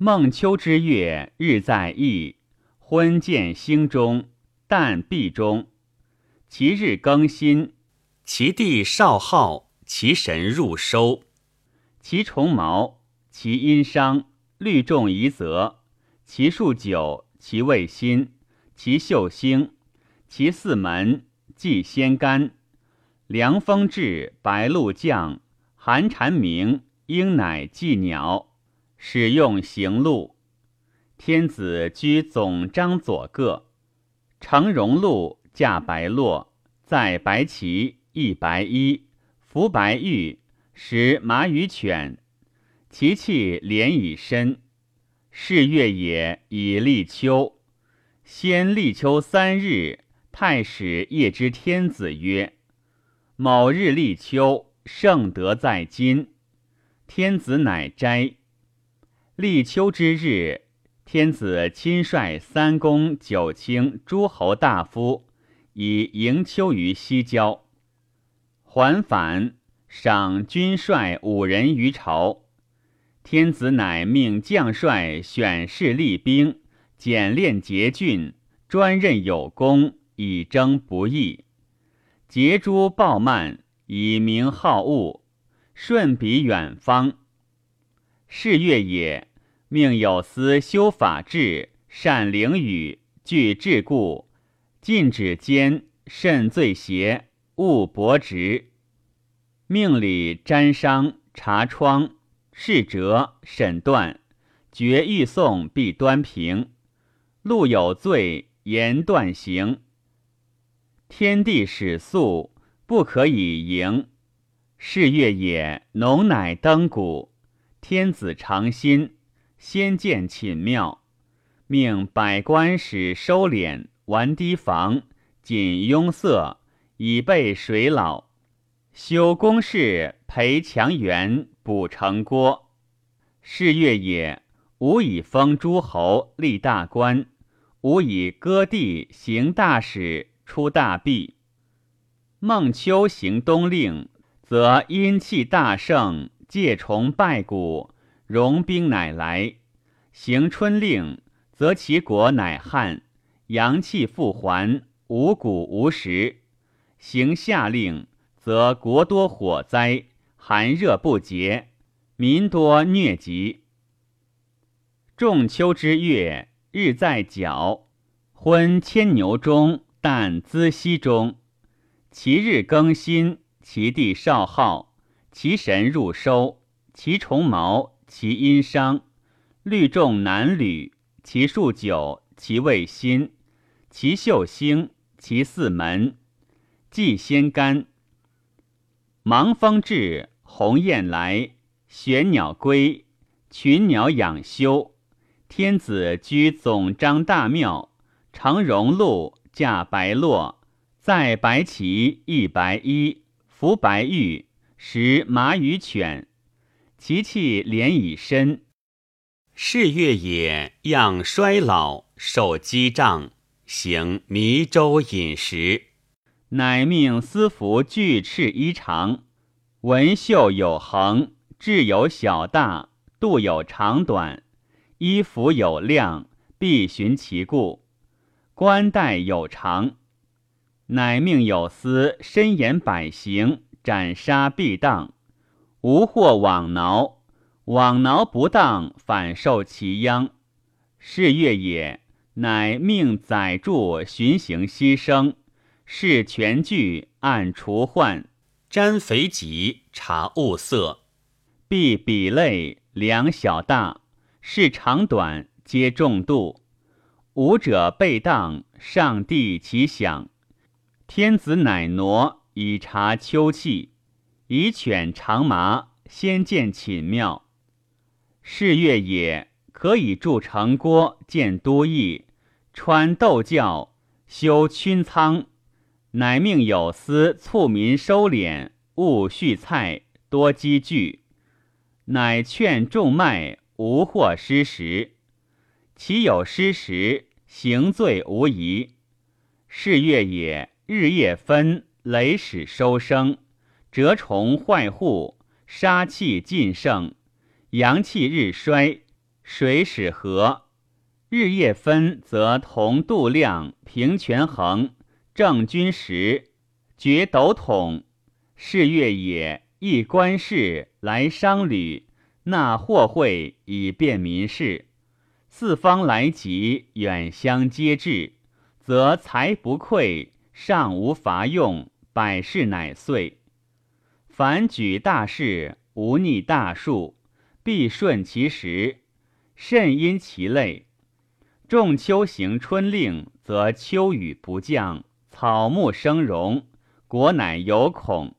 孟秋之月，日在翼，昏见星中，旦闭中。其日更新，其地少昊，其神入收，其虫毛，其阴伤，律众夷则，其数九，其味辛，其秀星，其四门，祭先干。凉风至，白露降，寒蝉鸣，鹰乃祭鸟，使用行路。天子居总章左各，乘荣禄，驾白骆，载白旗，翼白衣，服白玉，食马与犬。其气连以身。是月也，以立秋。先立秋三日，太史夜之天子曰。某日立秋，圣德在今。天子乃斋。立秋之日，天子亲率三公九卿诸侯大夫，以迎秋于西郊。还返，赏军帅五人于朝。天子乃命将帅选士立兵，简练节郡，专任有功，以征不义。节诸暴慢，以明好恶，顺彼远方。是月也，命有司修法制，善灵语，具治故，禁止奸，慎罪邪，勿薄直。命里沾伤，查疮，是折，审断，决欲讼，必端平。路有罪，言断行。天地始肃，不可以盈。是月也，农乃登谷。天子尝心，先见寝庙，命百官使收敛，玩堤防，谨拥塞，以备水老。修宫室，培墙垣，补城郭。是月也，吾以封诸侯，立大官；吾以割地，行大使。出大弊。孟秋行东令，则阴气大盛，借虫败谷，戎兵乃来；行春令，则其国乃旱，阳气复还，五谷无食；行夏令，则国多火灾，寒热不节，民多疟疾。仲秋之月，日在角，昏牵牛中。旦资西中，其日更新，其地少昊，其神入收，其虫毛，其阴伤，律众难履，其数九，其位新，其秀星，其四门，祭先干。芒风至，鸿雁来，玄鸟归，群鸟养休。天子居总章大庙，乘荣禄。驾白骆，载白旗，一白衣，服白玉，食马与犬。其气连以身。是月也，样衰老，受积胀，行迷周饮食。乃命司服巨赤衣长，纹绣有横，质有小大，度有长短，衣服有量，必循其故。冠带有长，乃命有司深言百行，斩杀必当，无或枉挠。枉挠不当，反受其殃。是月也，乃命载助巡行牺牲，视全具，按除患，沾肥己，察物色，必比类量小大，视长短，皆重度。武者被当，上帝其享。天子乃挪以察秋气，以犬长麻，先见寝庙。是月也，可以筑城郭，建都邑，穿斗教，修勋仓。乃命有司促民收敛，勿蓄菜，多积聚。乃劝众卖，无或失时。其有失时。行罪无疑，是月也。日夜分，雷始收生，蛰虫坏户，杀气尽盛，阳气日衰，水始和。日夜分，则同度量，平权衡，正君时，决斗统。是月也，亦官事来商旅，纳货会以便民事。四方来集，远相接至，则财不匮，上无伐用，百事乃遂。凡举大事，无逆大数，必顺其时，甚因其类。仲秋行春令，则秋雨不降，草木生荣，国乃有恐；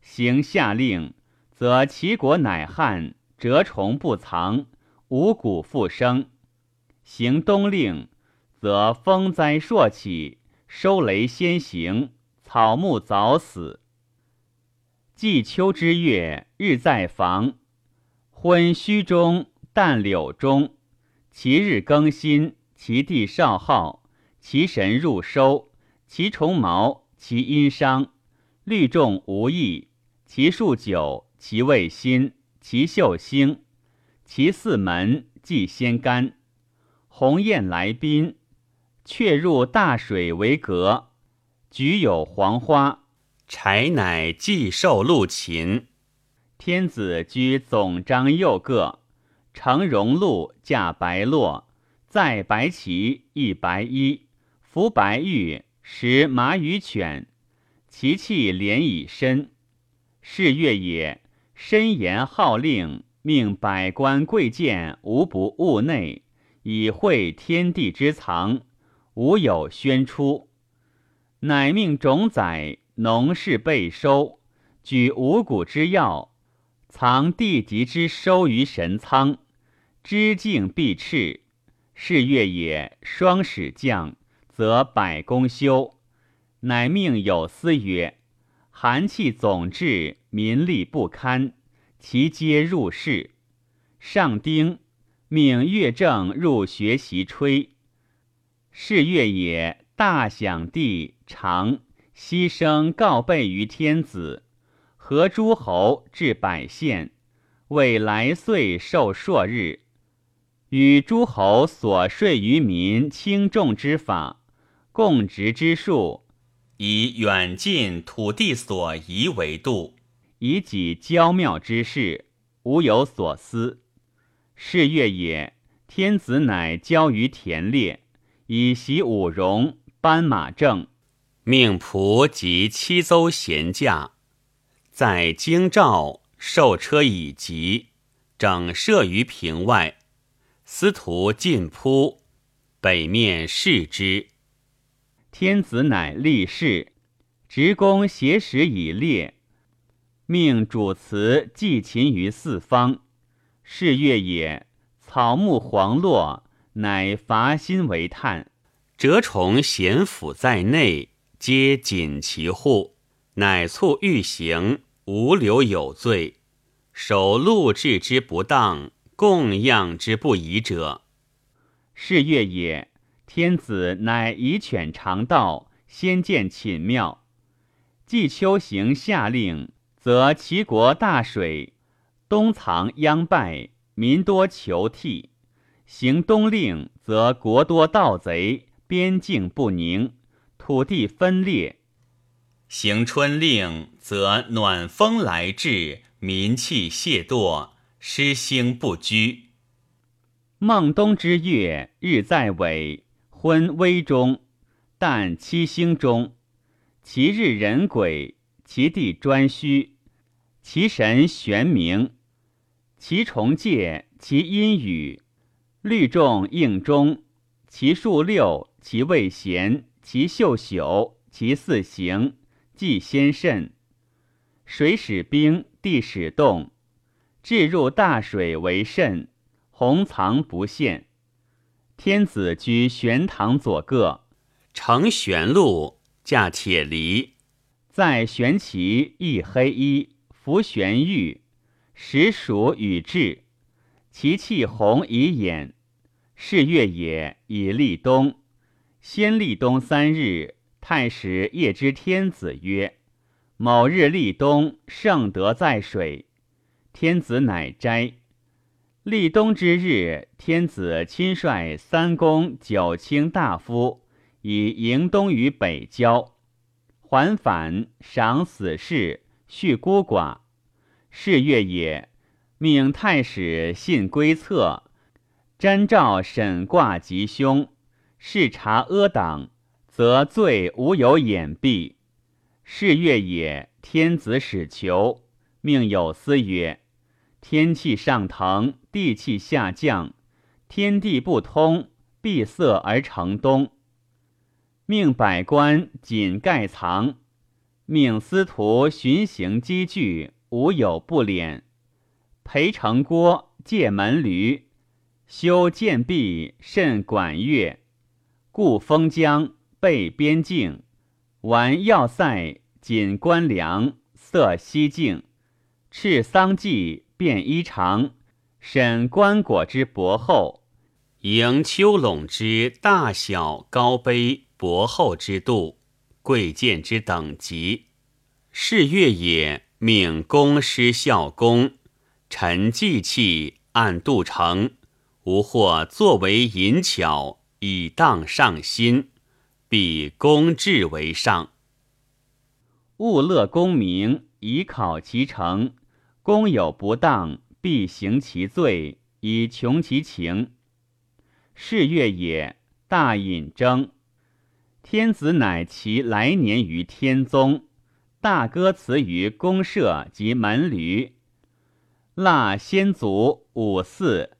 行夏令，则其国乃旱，蛰虫不藏，五谷复生；行冬令，则风灾朔起，收雷先行，草木早死。季秋之月，日在房，昏虚中，旦柳中。其日更新，其地少昊，其神入收，其虫毛，其阴伤，律众无益，其数久，其味辛，其秀星，其四门，即先干。鸿雁来宾，却入大水为阁，菊有黄花，柴乃祭受禄禽。天子居总章右各。乘荣禄，驾白骆，载白旗，一白衣，服白玉，食马与犬，其气连以身。是月也，深言号令，命百官贵贱无不务内，以会天地之藏，无有宣出。乃命种宰，农事备收，举五谷之要。藏地级之收于神仓，知敬必赤。是月也，双始降，则百工休。乃命有司曰：“寒气总至，民力不堪，其皆入室。”上丁，命乐正入学习吹。是月也，大享地长，牺牲告备于天子。合诸侯至百县，为来岁受朔日，与诸侯所税于民轻重之法，共执之数，以远近土地所宜为度，以己交妙之事，无有所思。是月也，天子乃交于田猎，以习五戎，班马正，命仆及七邹贤驾。在京兆受车以疾，整设于平外。司徒进扑，北面视之。天子乃立誓，执公挟使以列，命主祠祭秦于四方。是月也，草木黄落，乃伐薪为炭。蛰虫咸腐在内，皆谨其户，乃促欲行。无留有罪，守禄制之不当，供养之不宜者。是月也，天子乃以犬尝道，先见寝庙。季秋行下令，则齐国大水，东藏殃败，民多求替；行冬令，则国多盗贼，边境不宁，土地分裂。行春令，则暖风来至，民气懈惰，失兴不居。孟冬之月，日在尾，昏微中，旦七星中。其日人鬼，其地专虚，其神玄冥，其虫介，其阴雨，律众应中，其数六，其位咸，其秀朽，其四行。既先甚，水使冰，地使冻，置入大水为甚，洪藏不现。天子居玄堂左各，乘玄鹿，驾铁犁，在玄旗，一黑衣，服玄玉，实属与至，其气红以掩。是月也，以立冬。先立冬三日。太史夜之天子曰：“某日立冬，圣德在水。”天子乃斋。立冬之日，天子亲率三公九卿大夫以迎冬于北郊，还返赏死士，恤孤寡。是月也，命太史信归策，瞻照审卦吉凶，视察阿党，则罪无有掩蔽。是月也，天子始求，命有司曰。天气上腾，地气下降，天地不通，闭塞而成冬。命百官紧盖藏，命司徒巡行积聚，无有不敛。裴成郭借门闾，修建壁，慎管乐，固封疆，备边境，玩要塞，谨官粮，塞西境，敕丧祭。变衣裳，审棺椁之薄厚，迎秋垄之大小高卑薄厚之度，贵贱之等级。是月也，命公师孝公，陈祭器，按度成，无或作为淫巧，以荡上心，必公治为上。勿乐功名，以考其成。公有不当，必行其罪，以穷其情。是月也，大隐征。天子乃其来年于天宗，大歌辞于公社及门闾。腊先祖五祀，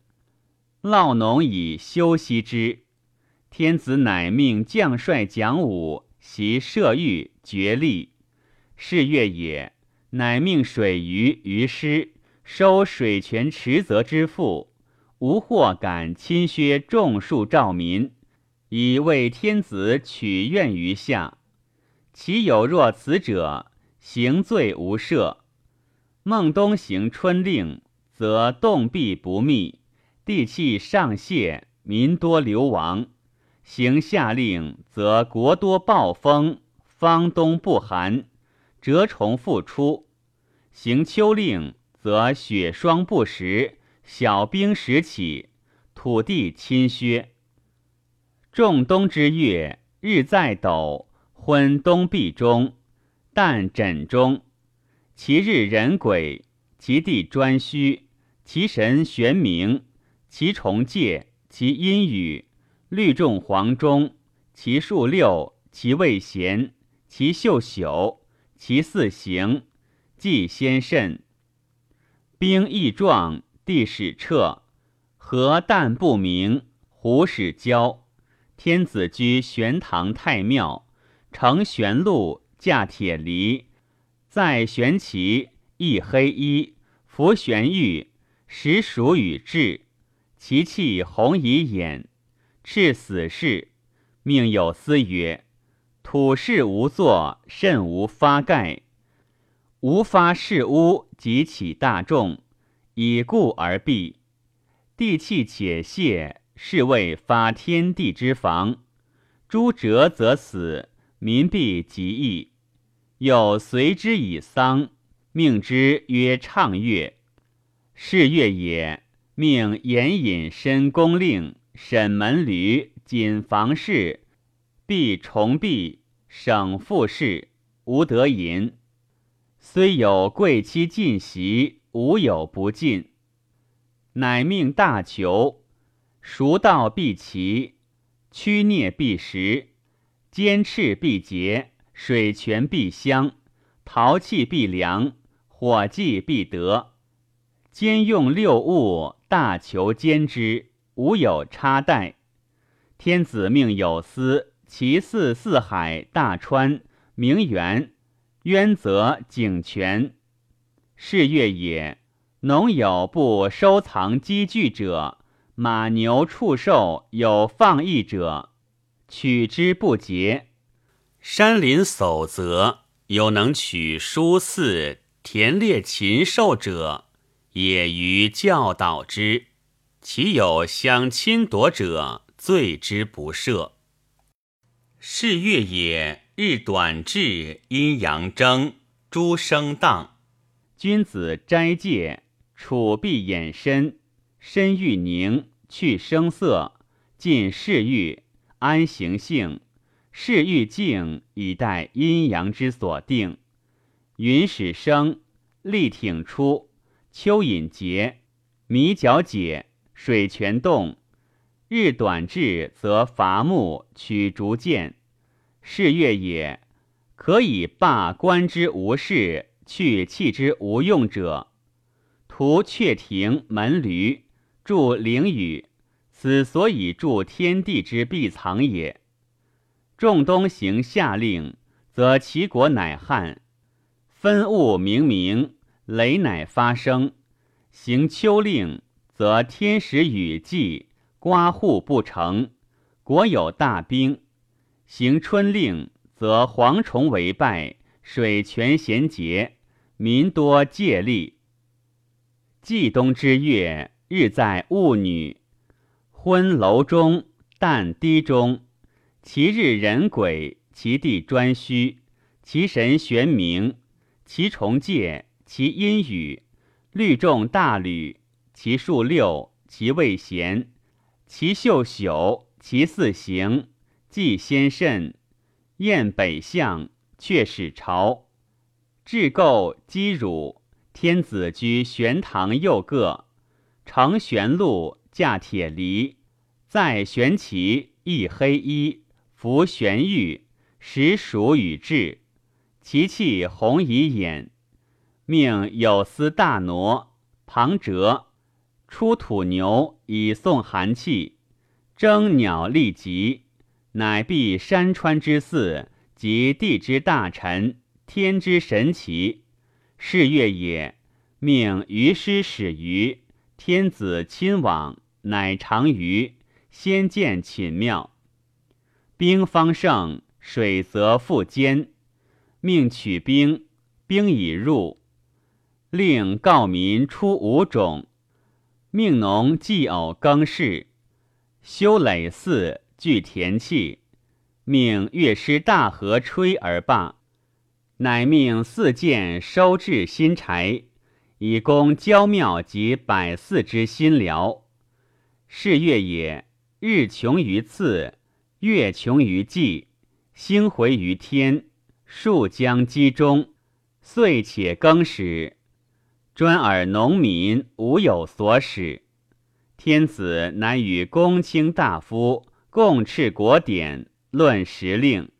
酪农以休息之。天子乃命将帅讲武，习射御决力。是月也。乃命水鱼于师收水泉池泽之赋，无或敢侵削种树兆民，以为天子取怨于下。其有若此者，行罪无赦。孟冬行春令，则冻壁不密，地气上泄，民多流亡；行夏令，则国多暴风，方冬不寒。蛰虫复出，行秋令则雪霜不时，小冰时起，土地侵削。仲冬之月，日在斗，昏冬壁中，旦枕中。其日人鬼，其地专虚，其神玄冥，其虫介，其阴雨，绿众黄中，其数六，其位咸，其秀朽。其四行，既先甚。兵易壮，地始彻，河淡不明，湖始焦。天子居玄堂太庙，乘玄鹿，驾铁犁，在玄旗，一黑衣，服玄玉，实属与至。其气红以眼，赤死士，命有司曰。土事无作，甚无发盖。无发事屋，即起大众，以故而避。地气且泄，是谓发天地之防。诸折则死，民必极易。有随之以丧，命之曰畅乐。是乐也，命严引申公令，审门闾，谨房事，必重闭。省复事无得淫，虽有贵戚进席，无有不进。乃命大囚，熟道必齐，屈孽必食，坚赤必节，水泉必香，陶器必良，火祭必得。兼用六物，大求兼之，无有差待。天子命有司。其四四海大川名园渊泽井泉是月也。农有不收藏积聚者，马牛畜兽有放逸者，取之不竭。山林叟则有能取书肆田猎禽兽者，也于教导之。其有相侵夺者，罪之不赦。是月也，日短至，阴阳争，诸生荡。君子斋戒，处必掩身，身欲宁，去声色，尽视欲，安行性，是欲静，以待阴阳之所定。云始生，力挺出，蚯蚓结，米角解，水泉动。日短至，则伐木，取竹剑。是月也，可以罢官之无事，去弃之无用者。图阙庭门闾，筑陵宇，此所以助天地之必藏也。仲冬行夏令，则其国乃旱。分物明明，雷乃发生；行秋令，则天时雨季，刮户不成，国有大兵；行春令，则蝗虫为败，水泉咸竭，民多戒利。季冬之月，日在戊女，昏楼中，旦低中，其日人鬼，其地专虚，其神玄冥。其虫介，其阴雨，律众大吕，其数六，其位咸，其秀朽，其四行，既先甚，燕北向，却始朝，至构积汝，天子居玄堂右各，乘玄鹿，驾铁犁，在玄旗，一黑衣，服玄玉，实属与志。其气红以眼，命有司大挪庞哲出土牛以送寒气，征鸟立吉，乃避山川之祀及地之大臣，天之神奇。是月也，命于师始于天子亲往，乃长于先见寝庙，兵方盛，水则复坚。命取兵，兵已入，令告民出五种。命农祭偶耕事，修垒寺，聚田契。命乐师大河吹而罢。乃命四建收治新柴，以供郊庙及百寺之新寮。是月也，日穷于次，月穷于季，星回于天。数将积中，遂且更始，专尔农民无有所使。天子乃与公卿大夫共敕国典，论时令，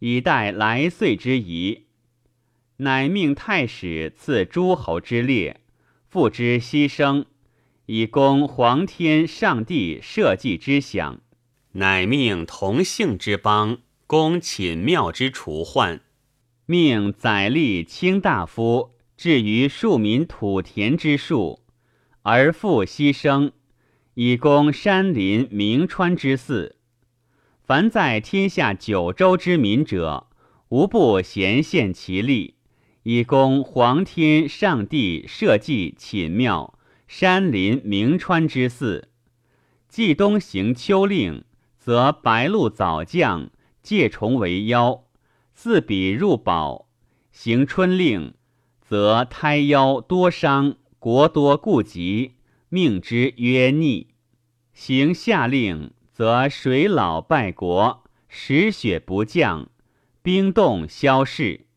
以待来岁之宜。乃命太史赐诸侯之列，付之牺牲，以供皇天上帝社稷之享。乃命同姓之邦。攻寝庙之除患，命宰吏卿大夫至于庶民土田之术，而复牺牲，以供山林名川之祀。凡在天下九州之民者，无不贤献其力，以供皇天上帝社稷寝庙、山林名川之祀。季冬行秋令，则白露早降。借虫为妖，自彼入宝；行春令，则胎夭多伤，国多痼疾，命之曰逆；行夏令，则水老败国，时雪不降，冰冻消逝。